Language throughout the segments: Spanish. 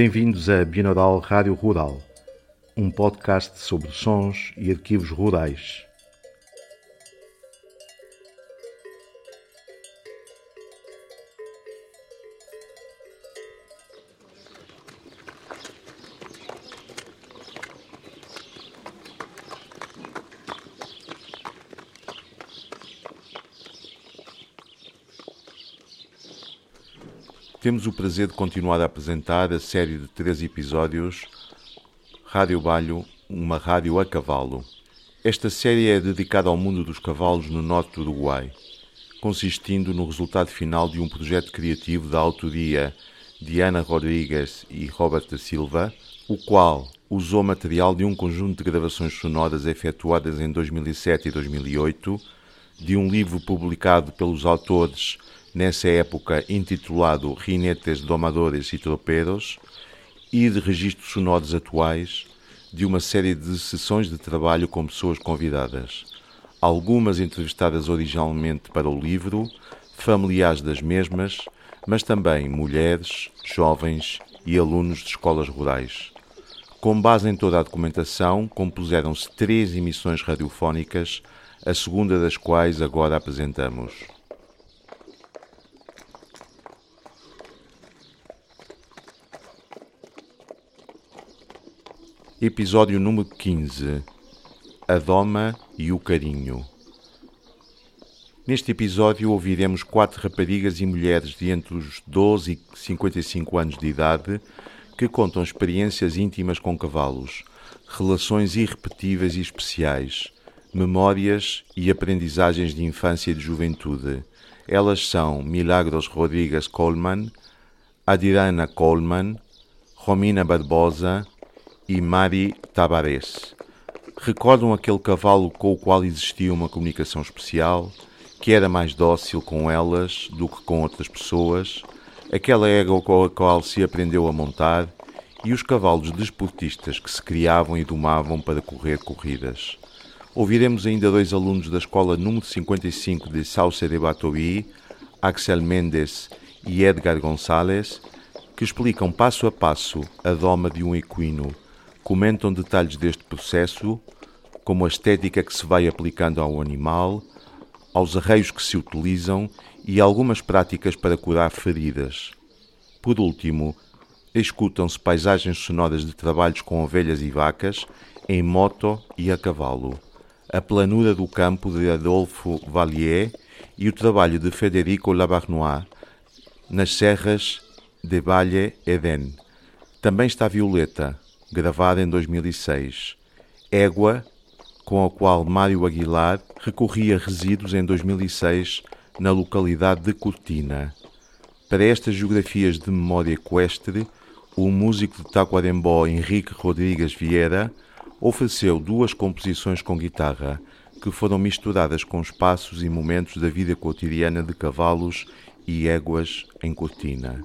Bem-vindos a Binaural Rádio Rural, um podcast sobre sons e arquivos rurais. Temos o prazer de continuar a apresentar a série de três episódios Rádio Balho, uma rádio a cavalo. Esta série é dedicada ao mundo dos cavalos no norte do Uruguai, consistindo no resultado final de um projeto criativo da autoria de Ana Rodrigues e Roberta Silva, o qual usou material de um conjunto de gravações sonoras efetuadas em 2007 e 2008, de um livro publicado pelos autores nessa época intitulado Rinetes Domadores e Tropeiros, e de registros sonoros atuais de uma série de sessões de trabalho com pessoas convidadas, algumas entrevistadas originalmente para o livro, familiares das mesmas, mas também mulheres, jovens e alunos de escolas rurais. Com base em toda a documentação, compuseram-se três emissões radiofónicas, a segunda das quais agora apresentamos. Episódio número 15 A Doma e o Carinho. Neste episódio ouviremos quatro raparigas e mulheres de entre os 12 e 55 anos de idade que contam experiências íntimas com cavalos, relações irrepetíveis e especiais, memórias e aprendizagens de infância e de juventude. Elas são Milagros Rodrigues Coleman, Adirana Coleman, Romina Barbosa e Mari Tabares. Recordam aquele cavalo com o qual existia uma comunicação especial, que era mais dócil com elas do que com outras pessoas, aquela égua com a qual se aprendeu a montar e os cavalos desportistas que se criavam e domavam para correr corridas. Ouviremos ainda dois alunos da escola número 55 de Sauce de Batoí, Axel Mendes e Edgar Gonçalves, que explicam passo a passo a doma de um equino comentam detalhes deste processo, como a estética que se vai aplicando ao animal, aos arreios que se utilizam e algumas práticas para curar feridas. Por último, escutam-se paisagens sonoras de trabalhos com ovelhas e vacas, em moto e a cavalo, a planura do campo de Adolfo Vallier e o trabalho de Federico Labarnois nas serras de Valle Eden. Também está Violeta, gravada em 2006. Égua, com a qual Mário Aguilar recorria resíduos em 2006 na localidade de Cortina. Para estas geografias de memória equestre, o músico de Taquarembó Henrique Rodrigues Vieira ofereceu duas composições com guitarra, que foram misturadas com espaços e momentos da vida cotidiana de cavalos e éguas em Cortina.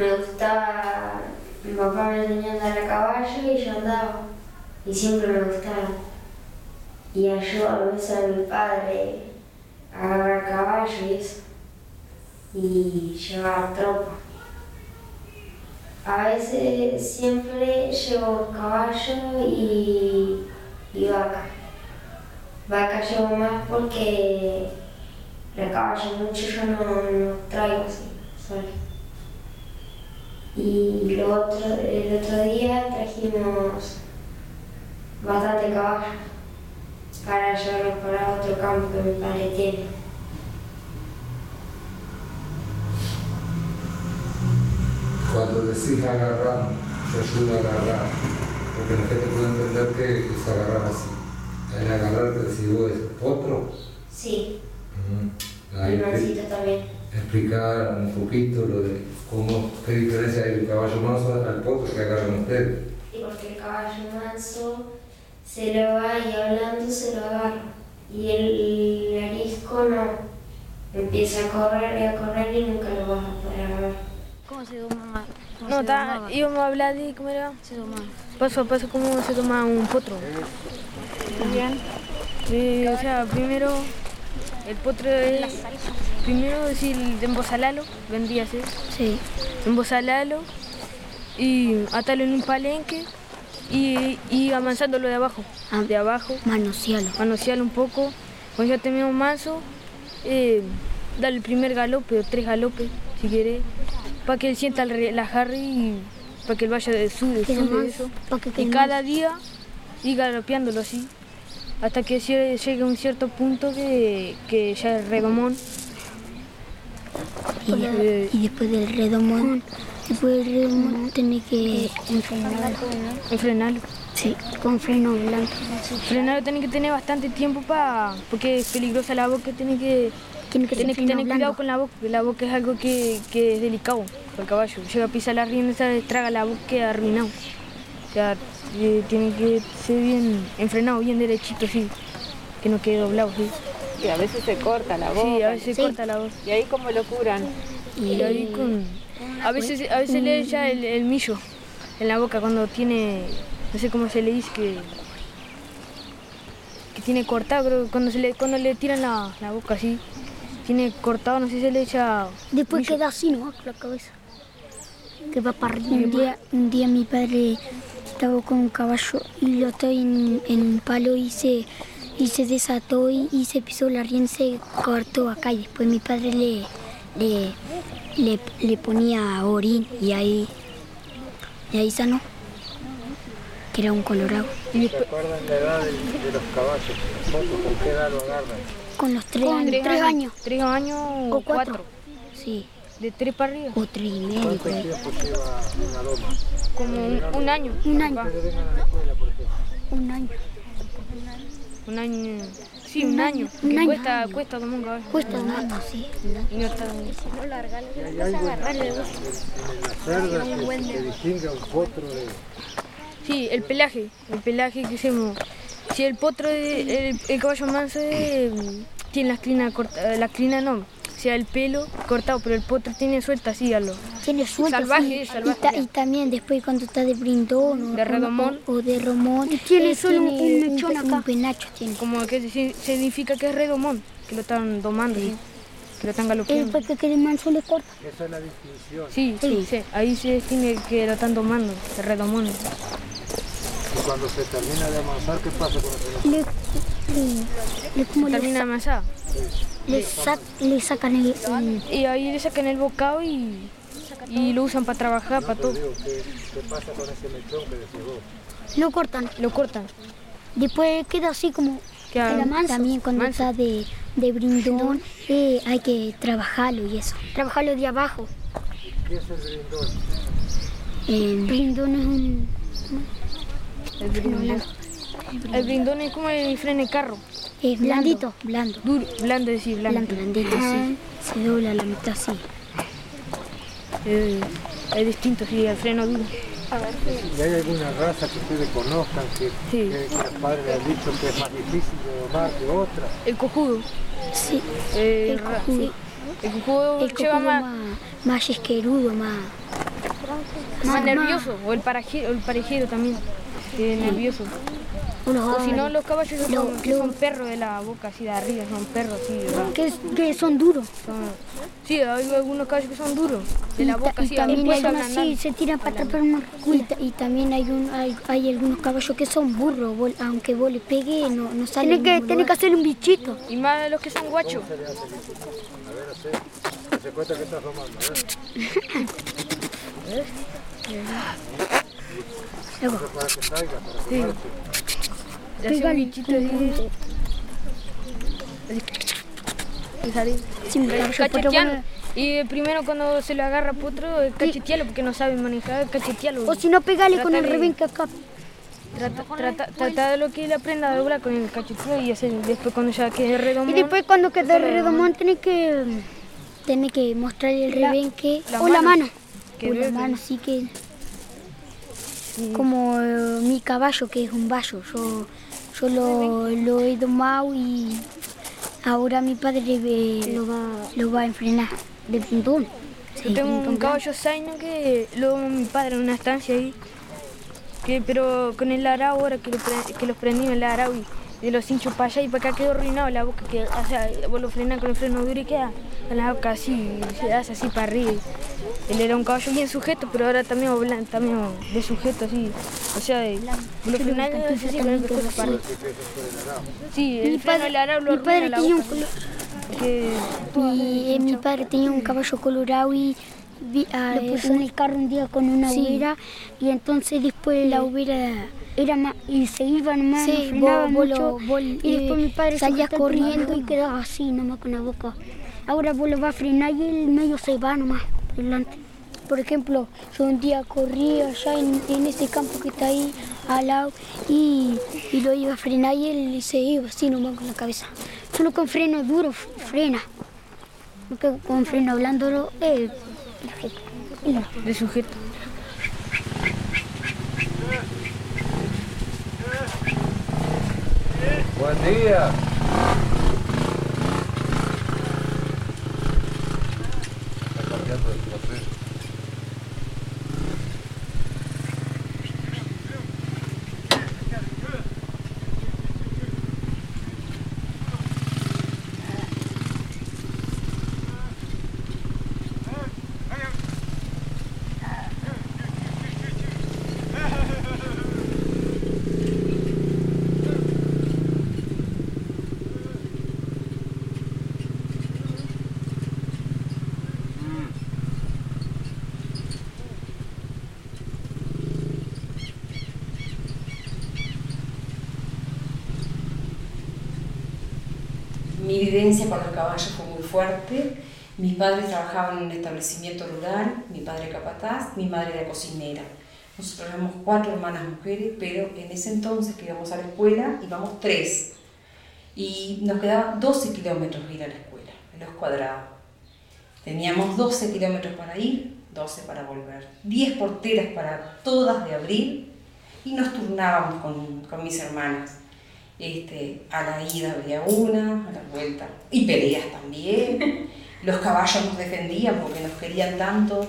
Me gustaba, mi papá me enseñó a andar a caballo y yo andaba. Y siempre me gustaron. Y ayudo a veces a mi padre a agarrar caballo y eso. Y llevar tropa. A veces siempre llevo caballo y, y vaca. Vaca llevo más porque el caballo mucho yo no, no traigo así, solo. Y lo otro, el otro día trajimos bastante caballo para llevarlos para otro campo que mi padre tiene. Cuando decís agarrar, yo ayudo a agarrar, porque la gente puede entender que es agarrar así. El agarrar que decís vos es potro. Sí, Ujú. y Ahí mansito también. Explicar un poquito lo de cómo, qué diferencia hay del caballo manso al potro que agarran ustedes. Y porque el caballo manso se lo va y hablando se lo agarra. Y el arisco no. Empieza a correr y a correr y nunca lo vas a poder agarrar. ¿Cómo se domaba? ¿Cómo No, está, íbamos a hablar de cómo era Se domaba. paso a paso cómo se toma un potro. Eh, o sea, primero el potro es primero decir embosalalo, vendría a ser. Sí. Embosalalo y atarlo en un palenque y, y avanzándolo de abajo. Ah. De abajo, Manosealo. manosearlo un poco. Cuando ya terminamos manso, eh, darle el primer galope o tres galopes, si querés, para que él sienta la jarra y para que él vaya de su de Quede su de más, eso. que Y cada día ir galopeándolo así, hasta que lle- llegue a un cierto punto que, que ya es redomón. Y, y después del redomón, después del redomón tenés que enfrenarlo. Enfrenarlo. Sí, con freno blanco. Frenarlo tiene que tener bastante tiempo para, porque es peligrosa la boca, tiene que, Tiene que tiene tener cuidado con la boca, porque la boca es algo que, que es delicado para el caballo. Llega a pisar la rienda, se traga la boca, queda arruinado. O sea, eh, tiene que ser bien enfrenado, bien derechito, sí, que no quede doblado, sí. Y a veces se corta la boca. Sí, a veces Sí. corta la voz. ¿Y ahí cómo lo curan? Y ahí con... A veces, a veces le echa el, el millo en la boca cuando tiene, no sé cómo se le dice, que, que tiene cortado, creo que cuando, se le, cuando le tiran la, la boca así, tiene cortado, no sé si se le echa... Después millo. queda así, ¿no? Con la cabeza. Que va para arriba. Un día, un día mi padre estaba con un caballo y lo ató en, en un palo y se, y se desató y, y se pisó la rienda y se cortó acá. Y después mi padre le, le, le, le ponía orín y ahí, y ahí sanó. Que era un colorado. Y después, acuerdan la edad de, de los caballos? ¿Con qué edad lo agarran? Con los tres con años. Tres años. Tres años o, cuatro. cuatro. Sí. De tres para arriba. O tres y medio. ¿Cuánto por ahí. tiempo lleva una loma? Como un, un año. Un año. Un año. Un año. Sí, Un un, año, año. un que año. Cuesta, cuesta tomar un caballo. Cuesta un año, sí. Y no está- ¿Y hay algo en, en, en las cerdas que, que distingue a un potro de... Sí, el pelaje, el pelaje que hacemos. Si el potro, de- el, el caballo manso eh, tiene las crinas cortadas, la crina no, sea, el pelo cortado, pero el potro tiene suelta así a lo. Tiene suelta. Salvaje, sí. salvaje, Y, ta- ya. y también después cuando está de brindón o De redomón. O, o de romón. tiene eh, solo un tiene mechón pe- acá. Un penacho tiene. Como que si- significa que es redomón, que lo están domando, sí, que lo están El galopeando. para que quede manso le corta. Esa es la distinción. Sí, sí, sí, ahí se distingue que lo están domando, el redomón. Y cuando se termina de amasar, ¿qué pasa con ese Le, le, le- como le, Termina amasada. le, sa- le sacan el, el- Y ahí le sacan el bocado y, y lo usan para trabajar, para todo. digo? ¿Qué, qué pasa con ese mechón que decís vos? lo cortan. Lo cortan. Después queda así como manso. También cuando manso. está de, de brindón eh, hay que trabajarlo y eso. Trabajarlo de abajo. ¿Qué es el grindón? El brindón es un El brindón. El brindón es como el freno de carro. es blandito, blando. Duro, blando, decir, blando. Blando, blandito, sí. Se dobla la mitad así. Eh, es distinto, sí, el freno duro. ¿Y hay alguna raza que ustedes conozcan que, Sí. que, que los padres le han dicho que es más difícil de domar que otra? El cojudo. Sí, eh, el cojudo. El cojudo El lleva cojudo más. más, más esquerudo, más... Más nervioso, o el parajero, el parejero también, que es nervioso. O si no, los caballos son, Lo- que son perros de la boca, así de arriba, son perros, así, ¿verdad? que, que son duros. Son- sí, hay algunos caballos que son duros, de la y, ta- boca, y también hay unos sí, se tiran para atrás pero no y, ta- y también hay, un, hay, hay algunos caballos que son burros, aunque vos le pegues no, no salen. Tiene que, tiene que hacer un bichito. Y más los que son guachos. Se cuenta que estás tomando, ¿eh? Y un bichito así. Primero cuando se lo agarra potro, es cachetearlo porque no sabe manejar, cachetearlo. o si no, pegale con el rebenque acá. Trata, trata, trata de lo que él aprenda a doblar con el cacheteo y hacer, después cuando ya quede redondo. Y después cuando quede redomón tiene que tiene que mostrarle el rebenque o la mano. o la mano, sí que como eh, mi caballo que es un vallo. Yo, yo lo, lo he domado y ahora mi padre lo, va, lo va a enfrenar de puntón. Yo tengo un caballo Zaino que lo mi padre en una estancia ahí. Que, pero con el arao ahora que, lo que los prendí en el arao y de los hinchos para allá y para acá quedó arruinado la boca. Que, o sea, vos lo frenás con el freno duro y queda en la boca así, se hace así para arriba. Él era un caballo bien sujeto, pero ahora también también de sujeto así. O sea, de, vos lo frenás así con el freno para arriba. Sí, el Mi freno del arao lo mi padre la tenía un boca. colo- Que, Mi, eh, mi padre tenía un caballo colorado y vi- ah, lo puso en el carro un día con una ubera y entonces después la ubera era más y se iba nomás, Sí, no frenaba vos- vos mucho vos- y eh, después mi padre salía corriendo y quedaba así nomás con la boca. Ahora vos lo vas a frenar y el medio se va nomás por delante. Por ejemplo, yo un día corrí allá en, en ese campo que está ahí al lado y, y lo iba a frenar y él se iba así nomás con la cabeza. Solo con freno duro frena. Porque con freno blando eh, de sujeto. Buen día. Está cambiando de papel. Mi vivencia con los caballos fue muy fuerte. Mis padres trabajaban en un establecimiento rural, mi padre capataz, mi madre era cocinera. Nosotros éramos cuatro hermanas mujeres, pero en ese entonces que íbamos a la escuela íbamos tres. Y nos quedaban 12 kilómetros ir a la escuela, en los cuadrados. Teníamos 12 kilómetros para ir, 12 para volver. 10 porteras para todas de abrir y nos turnábamos con, con mis hermanas. Este, a la ida había una, a la vuelta. Y peleas también. Los caballos nos defendían porque nos querían tanto.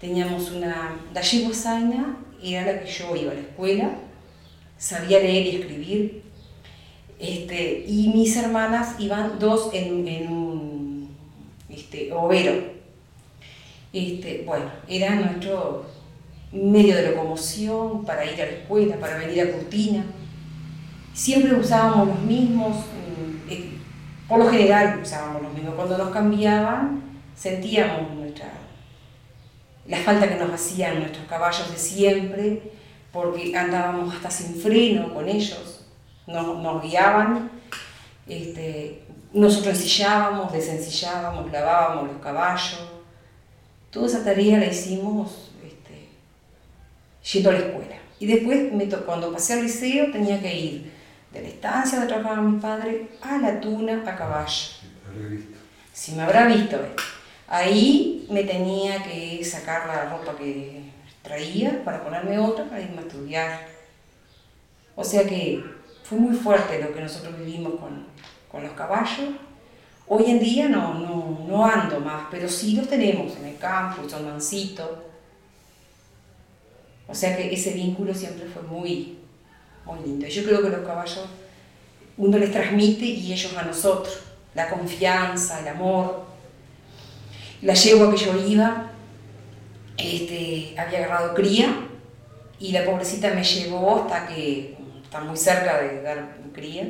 Teníamos una gallego Zaina, era la que yo iba a la escuela, sabía leer y escribir. Este, y mis hermanas iban dos en, en un este, overo. Este, bueno, era nuestro medio de locomoción para ir a la escuela, para venir a Cortina. Siempre usábamos los mismos, mm, eh, por lo general usábamos los mismos. Cuando nos cambiaban, sentíamos nuestra, la falta que nos hacían nuestros caballos de siempre, porque andábamos hasta sin freno con ellos, nos, guiaban, este, nosotros ensillábamos, desensillábamos, lavábamos los caballos. Toda esa tarea la hicimos este, yendo a la escuela. Y después, me cuando pasé al liceo, tenía que ir de la estancia donde trabajaba mi padre a la tuna a caballo. Si me habrá visto, eh. ahí me tenía que sacar la ropa que traía para ponerme otra para irme a estudiar. O sea que fue muy fuerte lo que nosotros vivimos con, con los caballos. Hoy en día no, no, no ando más, pero sí los tenemos en el campo, son mansitos. O sea que ese vínculo siempre fue muy, muy lindo. Y yo creo que los caballos uno les transmite y ellos a nosotros, la confianza, el amor. La yegua que yo iba este, había agarrado cría y la pobrecita me llevó hasta que está muy cerca de dar cría,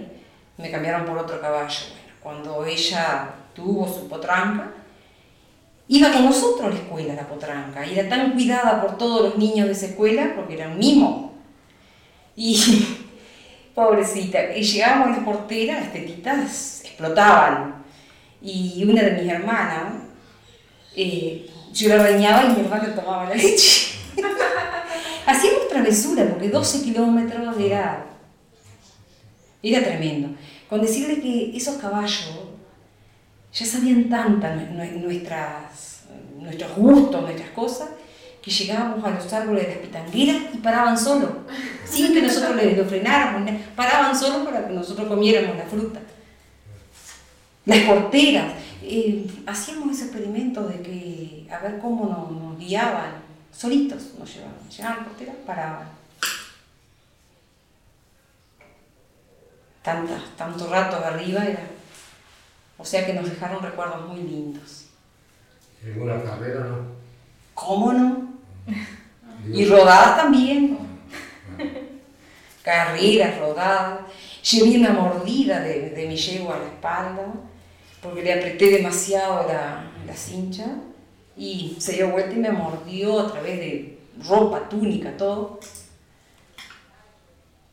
me cambiaron por otro caballo. cuando ella tuvo su potranca, iba con nosotros a la escuela la potranca, y era tan cuidada por todos los niños de esa escuela porque era un mimo. Y pobrecita, y llegábamos las porteras, las tetitas explotaban. Y una de mis hermanas, eh, yo la bañaba y mi hermana tomaba la leche. Hacíamos travesura, porque 12 kilómetros era, era tremendo. Con decirle que esos caballos ya sabían tantas nuestros gustos, nuestras cosas, que llegábamos a los árboles de las pitangueras y paraban solo, sin que nosotros les frenáramos, paraban solo para que nosotros comiéramos la fruta. Las porteras, eh, hacíamos ese experimento de que a ver cómo nos, guiaban solitos nos llevaban. Llegaban porteras, paraban. Tantas, tanto rato arriba era. O sea que nos dejaron recuerdos muy lindos. ¿Y alguna carrera no? ¿Cómo no? y rodadas también. Carreras, rodadas. Llevé una mordida de, de mi yegua a la espalda porque le apreté demasiado la, la cincha y se dio vuelta y me mordió a través de ropa, túnica, todo.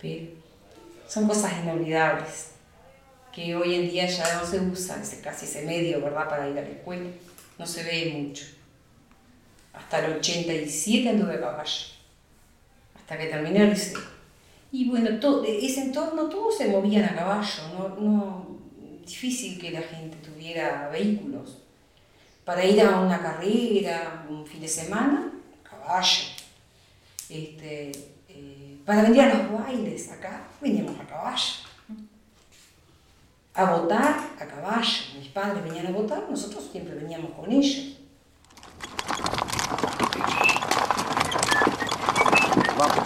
Pero son cosas inolvidables que hoy en día ya no se usa, ese, casi ese medio, ¿verdad?, para ir a la escuela. No se ve mucho. Hasta el 87 anduve a caballo, hasta que terminé el liceo. Y bueno, todo, ese entorno todos se movían a caballo, no, no, difícil que la gente tuviera vehículos para ir a una carrera, un fin de semana, caballo. Este, eh, para venir a los bailes acá, veníamos a caballo. A votar a caballo. Mis padres venían a votar, nosotros siempre veníamos con ellos. Vamos,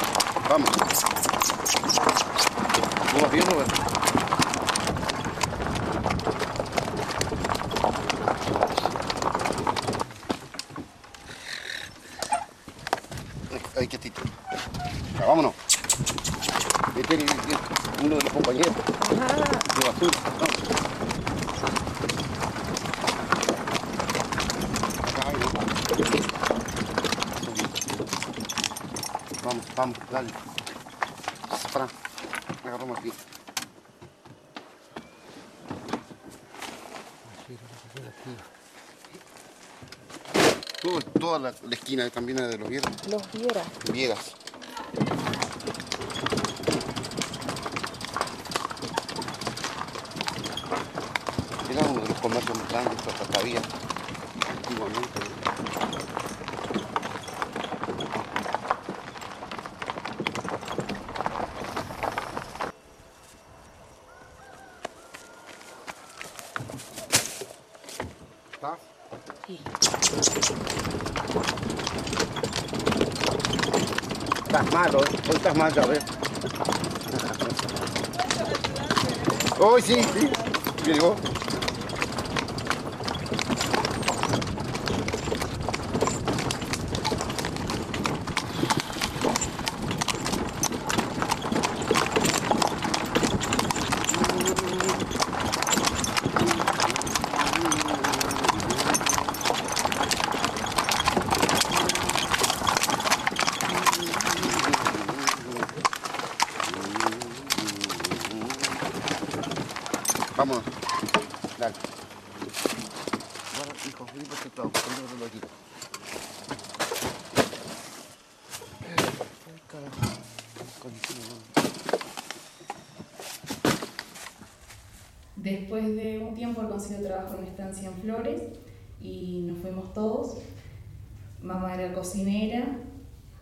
vamos. ¿Cómo bien, Roberto? vámonos. Este es uno de los compañeros de basura. Vamos, vamos, dale. Agarramos aquí. Todo, toda la, la esquina también de los Vieras. Los Vieras. Vieras. comercio más grande que había antiguamente. armado, hoje está armado já, vê? Oi, sim, sim. Virou. Estás malo, ¿eh? Hoy estás mal, ya ves. Hoy sí, sí. Llegó. trabajo en estancia en Flores y nos fuimos todos. Mamá era cocinera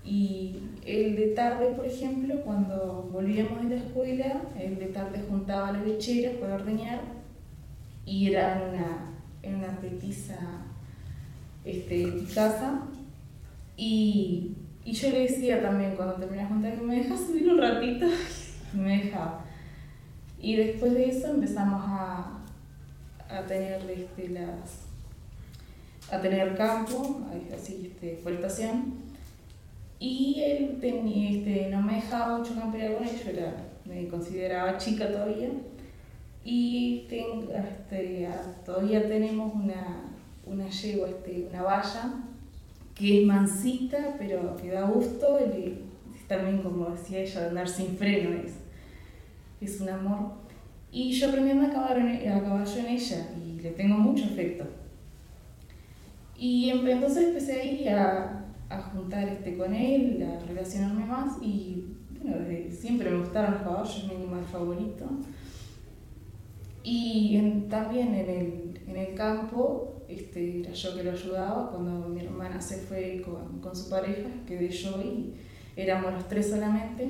y el de tarde, por ejemplo, cuando volvíamos de la escuela, el de tarde juntaba las lecheras para ordeñar y era en una, en una petiza este, casa y, Y yo le decía también cuando terminé de juntar, ¿me dejas subir un ratito? me dejaba. Y después de eso empezamos a, a tener este, las a tener campo, así, este, explotación. Y él tenía, este, no me dejaba mucho campear con ellos, era, me consideraba chica todavía. Y tengo, este, todavía tenemos una, una yegua, este, una valla, que es mansita, pero que da gusto, y también como decía ella, de andar sin freno, es, es un amor. Y yo aprendiendo a caballo, a caballo en ella, y le tengo mucho afecto. Y entonces empecé a ir a, a juntar este, con él, a relacionarme más y bueno, desde siempre me gustaron los caballos, es mi animal favorito. Y también en el, en el campo este, era yo que lo ayudaba cuando mi hermana se fue con, con su pareja, quedé yo y éramos los tres solamente.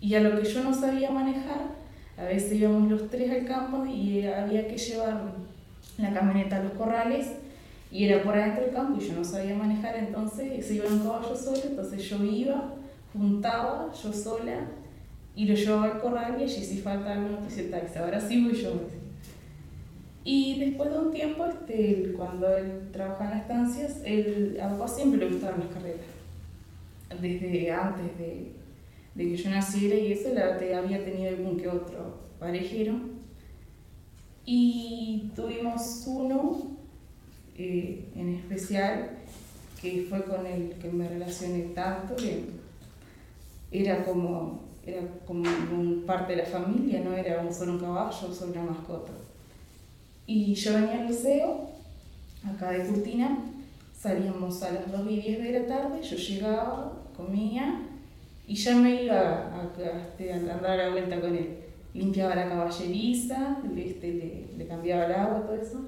Y a lo que yo no sabía manejar, a veces íbamos los tres al campo y había que llevar la camioneta a los corrales y era por adentro del campo y yo no sabía manejar, entonces se iba en caballo solo, entonces yo iba, juntaba yo sola y lo llevaba al corral y allí si falta algo noticia taxi, ahora sí voy yo. Y después de un tiempo, este, cuando él trabajaba en las estancias, él, a papá siempre le gustaban las carreras. Desde antes de, de que yo naciera y eso, la, había tenido algún que otro parejero. Y tuvimos uno eh, en especial, que fue con el que me relacioné tanto, que era como, era como parte de la familia, no era un, solo un caballo, solo una mascota. Y yo venía al liceo, acá de Curtina, salíamos a las 2 y 10 de la tarde, yo llegaba, comía y ya me iba a, a, andar a la vuelta con él. Limpiaba la caballeriza, este, le, le cambiaba el agua, todo eso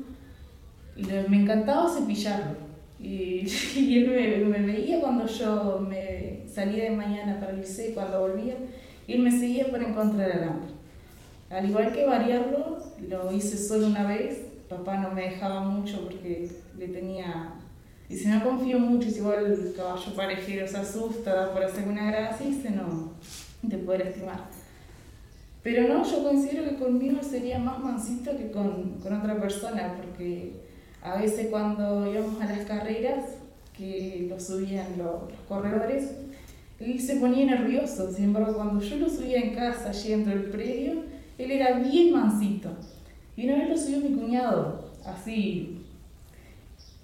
me encantaba cepillarlo. Y, y él me, veía cuando yo me salía de mañana para el liceo, cuando volvía, y él me seguía para encontrar alambre. Al igual que variarlo, lo hice solo una vez. Papá no me dejaba mucho porque le tenía. Y si no confío mucho, si igual el caballo parejero se asusta por hacer una gracia, dice no, te puede estimar. Pero no, yo considero que conmigo sería más mansito que con, con otra persona, porque a veces cuando íbamos a las carreras, que lo subían los, corredores, él se ponía nervioso. Sin embargo, cuando yo lo subía en casa, allí dentro del predio, él era bien mansito. Y una vez lo subió mi cuñado, así.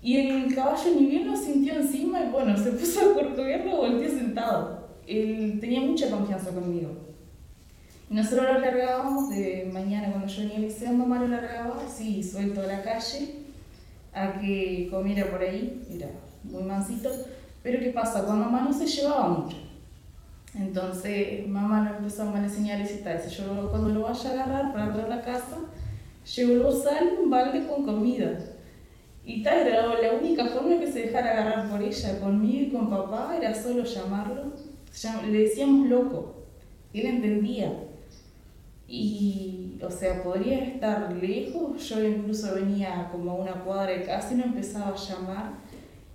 Y el caballo ni bien lo sintió encima y bueno, se puso a corcoviarlo, volteó sentado. Él tenía mucha confianza conmigo. Nosotros lo largábamos de mañana cuando yo venía al liceo, mamá lo largaba así, suelto a la calle a que comiera por ahí, era muy mansito, pero ¿qué pasa? Con mamá no se llevaba mucho. Entonces mamá lo empezó a enseñar y tal. Yo cuando lo vaya a agarrar para traer a la casa, llevo el bozal, un balde con comida. Y tal, era la única forma que se dejara agarrar por ella. Conmigo y con papá era solo llamarlo. Le decíamos loco. Él entendía. Y, o sea, podría estar lejos, yo incluso venía como a una cuadra de casa y me empezaba a llamar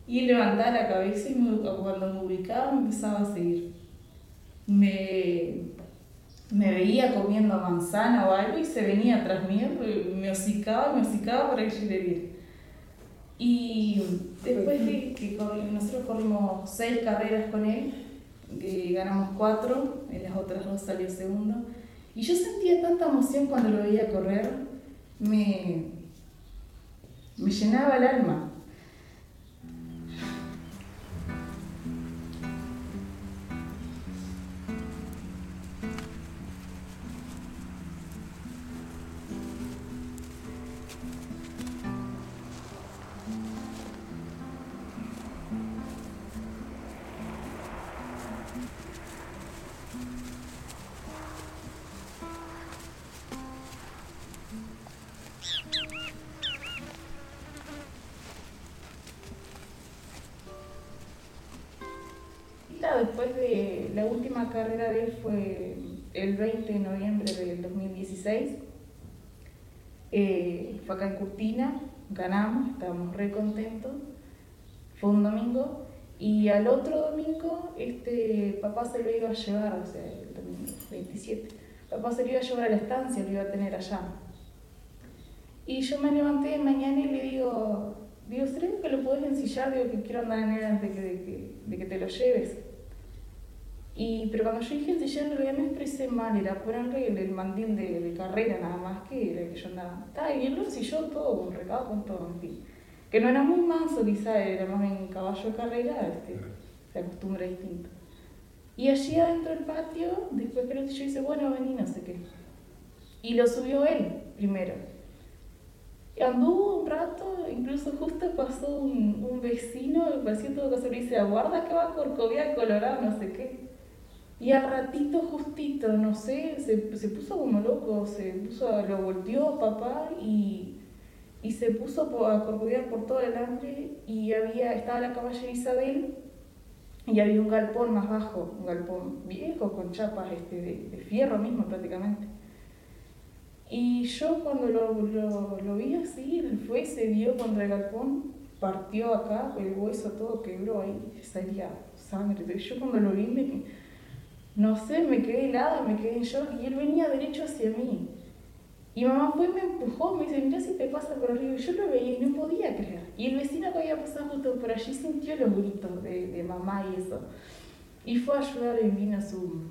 y levantaba la cabeza y cuando me ubicaba me empezaba a seguir. Me, me veía comiendo manzana o algo y se venía tras mí, me hocicaba, me hocicaba para que yo le diera. Y después de que nosotros corrimos seis carreras con él, que ganamos cuatro, en las otras dos salió segundo, y yo sentía tanta emoción cuando lo veía correr, me, me llenaba el alma. Fue el 20 de noviembre del 2016. Eh, fue acá en Curtina, ganamos, estábamos re contentos. Fue un domingo Y al otro domingo, este, papá se lo iba a llevar, o sea, el domingo 27. Papá se lo iba a llevar a la estancia, lo iba a tener allá. Y yo me levanté de mañana y le digo, digo, ¿será que lo puedes ensillar? Digo, que quiero andar en él antes de que, de que, te lo lleves. Y, pero cuando yo dije ensillar, en realidad me expresé mal, era ponerle el, el mandil de, de, carrera nada más que era que yo andaba. y él lo ensilló todo, con recado, con todo, en fin que no era muy manso quizá, era más en caballo de carrera, este, se acostumbra distinto. Y allí adentro del patio, después que lo yo dice, bueno, vení, no sé qué. Y lo subió él primero. Y anduvo un rato, incluso justo pasó un, un vecino, me pareció todo que se le dice, aguarda que va a Corcovia Colorado, no sé qué. Y al ratito, justito, no sé, se, se puso como loco, se puso, lo volteó papá y y se puso a corcoviar por todo el alambre y había, estaba la caballera Isabel y había un galpón más bajo, un galpón viejo con chapas este, de, fierro mismo prácticamente. Y yo cuando lo, lo, lo, vi así, fue, se dio contra el galpón, partió acá, el hueso todo quebró ahí, salía sangre. Yo cuando lo vi, me, no sé, me quedé helada, me quedé en shock y él venía derecho hacia mí. Y mamá fue y me empujó, me dice, mira si te pasa por arriba. Y yo lo veía y no podía creer. Y el vecino que había pasado justo por allí sintió los gritos de, de mamá y eso. Y fue a ayudar y vino su,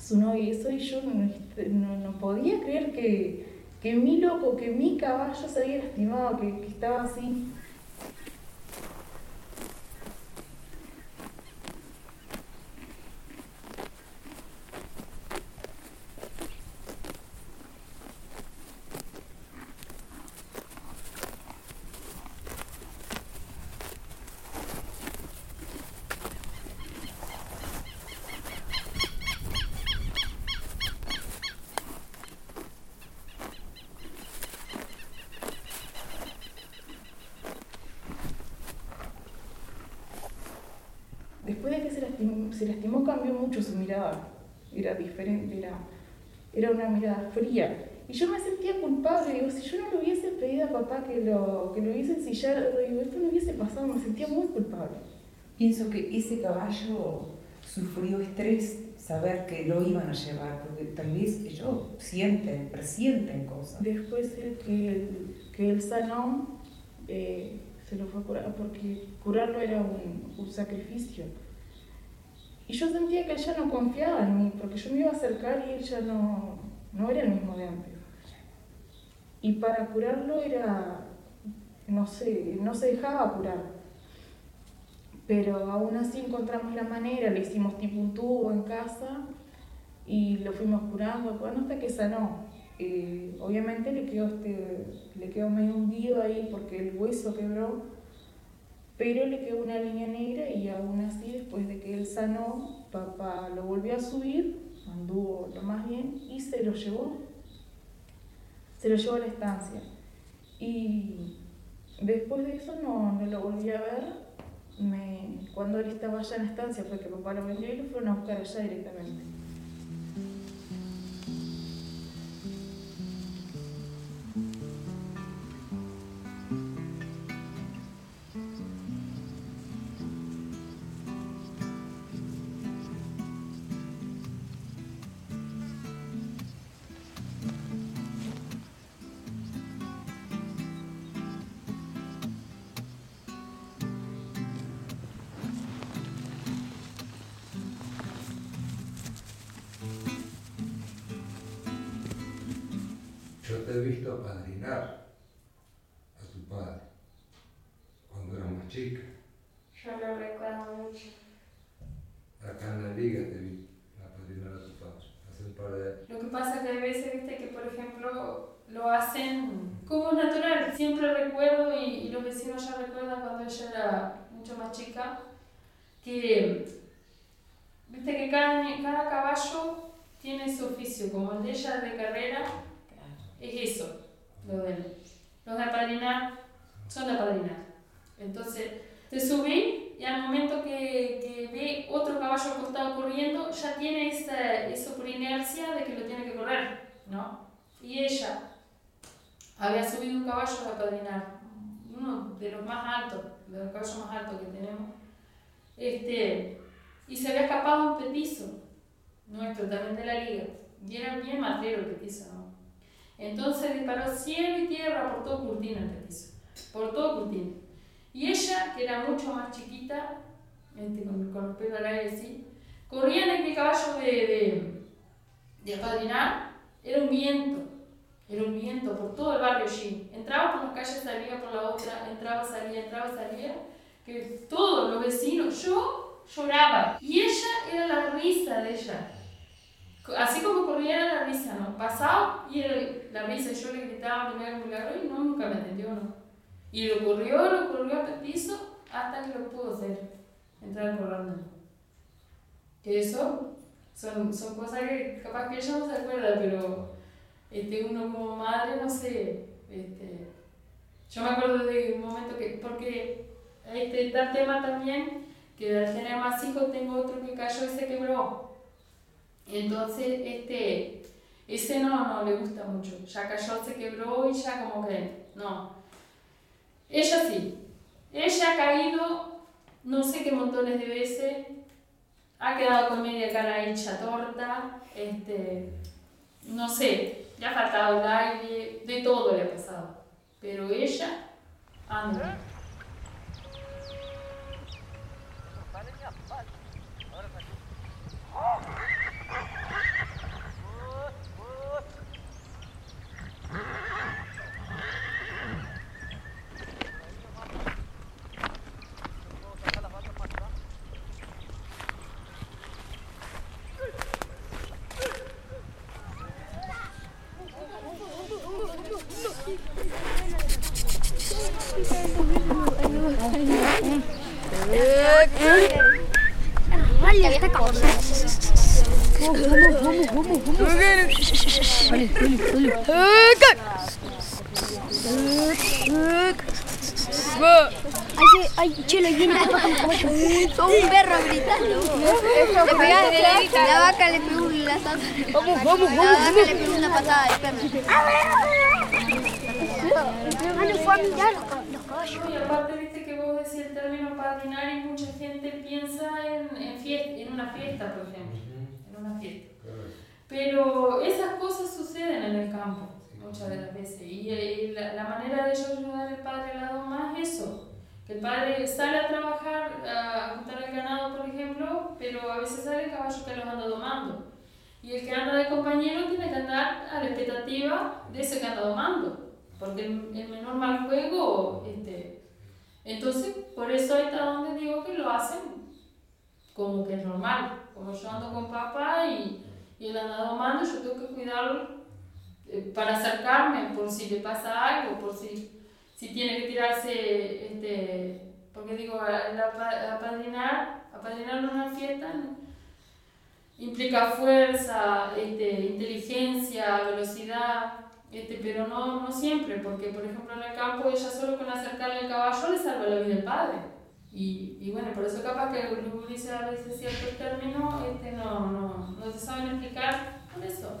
su novia y eso. Y yo no, no, podía creer que, que mi loco, que mi caballo se había lastimado, que, que estaba así. se lastimó, cambió mucho su mirada. Era diferente, era, era una mirada fría. Y yo me sentía culpable, digo, si yo no le hubiese pedido a papá que lo, que lo hubiese ensillado, digo, esto no hubiese pasado, me sentía muy culpable. Pienso que ese caballo sufrió estrés saber que lo iban a llevar, porque tal vez ellos sienten, presienten cosas. Después el que, que él sanó, eh, se lo fue a curar, porque curarlo era un, un sacrificio. Y yo sentía que él ya no confiaba en mí, porque yo me iba a acercar y él ya no, no era el mismo de antes. Y para curarlo era, no sé, no se dejaba curar. Pero aún así encontramos la manera, le hicimos tipo un tubo en casa y lo fuimos curando, bueno, hasta que sanó. Eh, obviamente le quedó, este, le quedó medio hundido ahí porque el hueso quebró, pero le quedó una línea negra y aún así, después de que él sanó, papá lo volvió a subir, anduvo lo más bien y se lo llevó. Se lo llevó a la estancia. Y después de eso no, no lo volví a ver. Me, cuando él estaba allá en la estancia fue que papá lo vendió y lo fueron a buscar allá directamente. Oficio, como el de ella de carrera, es eso, lo de, los de apadrinar son de apadrinar. Entonces, te subí y al momento que, que ve otro caballo al costado corriendo, ya tiene esa, eso por inercia de que lo tiene que correr, ¿no? Y ella había subido un caballo de apadrinar, uno de los más altos, de los caballos más altos que tenemos, Este, y se había escapado un petizo, nuestro también de la liga. Y era bien matero el petizo, ¿no? Entonces disparó cielo y tierra por todo Curtino el petizo, por todo Curtino. Y ella, que era mucho más chiquita, este, con, con los pelos al aire así, corría en el caballo de, de, de apadrinar, era un viento, era un viento por todo el barrio allí. Entraba por las calles, salía por la otra, entraba, salía, entraba, salía, que todos los vecinos, yo lloraba. Y ella era la risa de ella. Así como corría la risa, ¿no? Pasaba y era la risa, yo le gritaba milagro, milagro y no, nunca me entendió, ¿no? Y lo corrió, lo corrió el piso hasta que lo pudo hacer, entrar corriendo. Que eso son, son cosas que capaz que ella no se acuerda, pero este, uno como madre, no sé, este, yo me acuerdo de un momento que, porque este, el tema también, que al tener más hijos tengo otro que cayó y se quebró. Entonces, este, ese no, no le gusta mucho. Ya cayó, se quebró y ya como que, no. Ella sí. Ella ha caído no sé qué montones de veces. Ha quedado con media cara hecha torta. Este, no sé, le ha faltado el aire, de todo le ha pasado. Pero ella anda. Vale, está. Vamos, vamos, vamos, vamos. Un perro gritando. Le pegaste, la vaca le pegó la santa. Vamos, vamos, La vamos, vaca vamos. le pegó una patada al perro. Ah, no fue a mirar los caballos. Y aparte, viste que vos decís el término padrinar y mucha gente piensa en, en, fiesta, en una fiesta, por ejemplo. En una fiesta. Pero esas cosas suceden en el campo muchas de las veces. Y, eh, la, la manera de ellos ayudar al padre a la doma es eso. Que el padre sale a trabajar, a juntar el ganado, por ejemplo, pero a veces sale el caballo que los anda domando. Y el que anda de compañero tiene que andar a la expectativa de ese que anda domando. Porque el, el menor mal juego, este, entonces por eso ahí está donde digo que lo hacen como que es normal. Como yo ando con papá y, y él anda domando, yo tengo que cuidarlo eh, para acercarme por si le pasa algo, por si, si tiene que tirarse, este, porque digo, apadrinar, apadrinar una fiesta implica fuerza, este, inteligencia, velocidad, este, pero no, no siempre, porque por ejemplo en el campo ella solo con acercarle el caballo le salva la vida al padre. Y, y bueno, por eso capaz que los gurises a veces ciertos términos este, no, no, no se saben explicar por eso.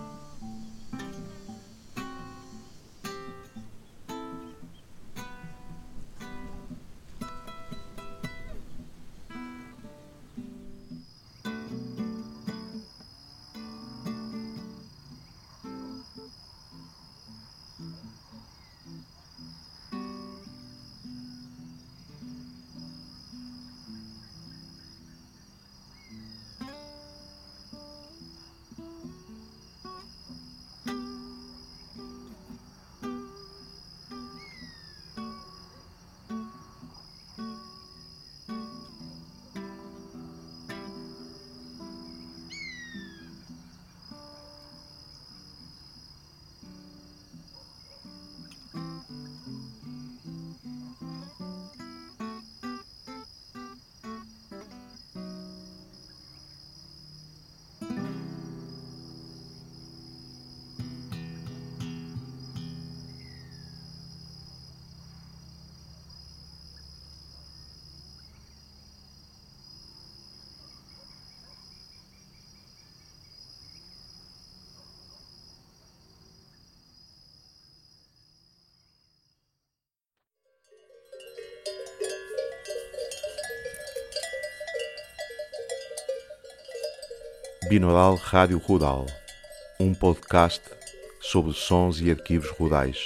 Binaural Rádio Rural, um podcast sobre sons e arquivos rurais.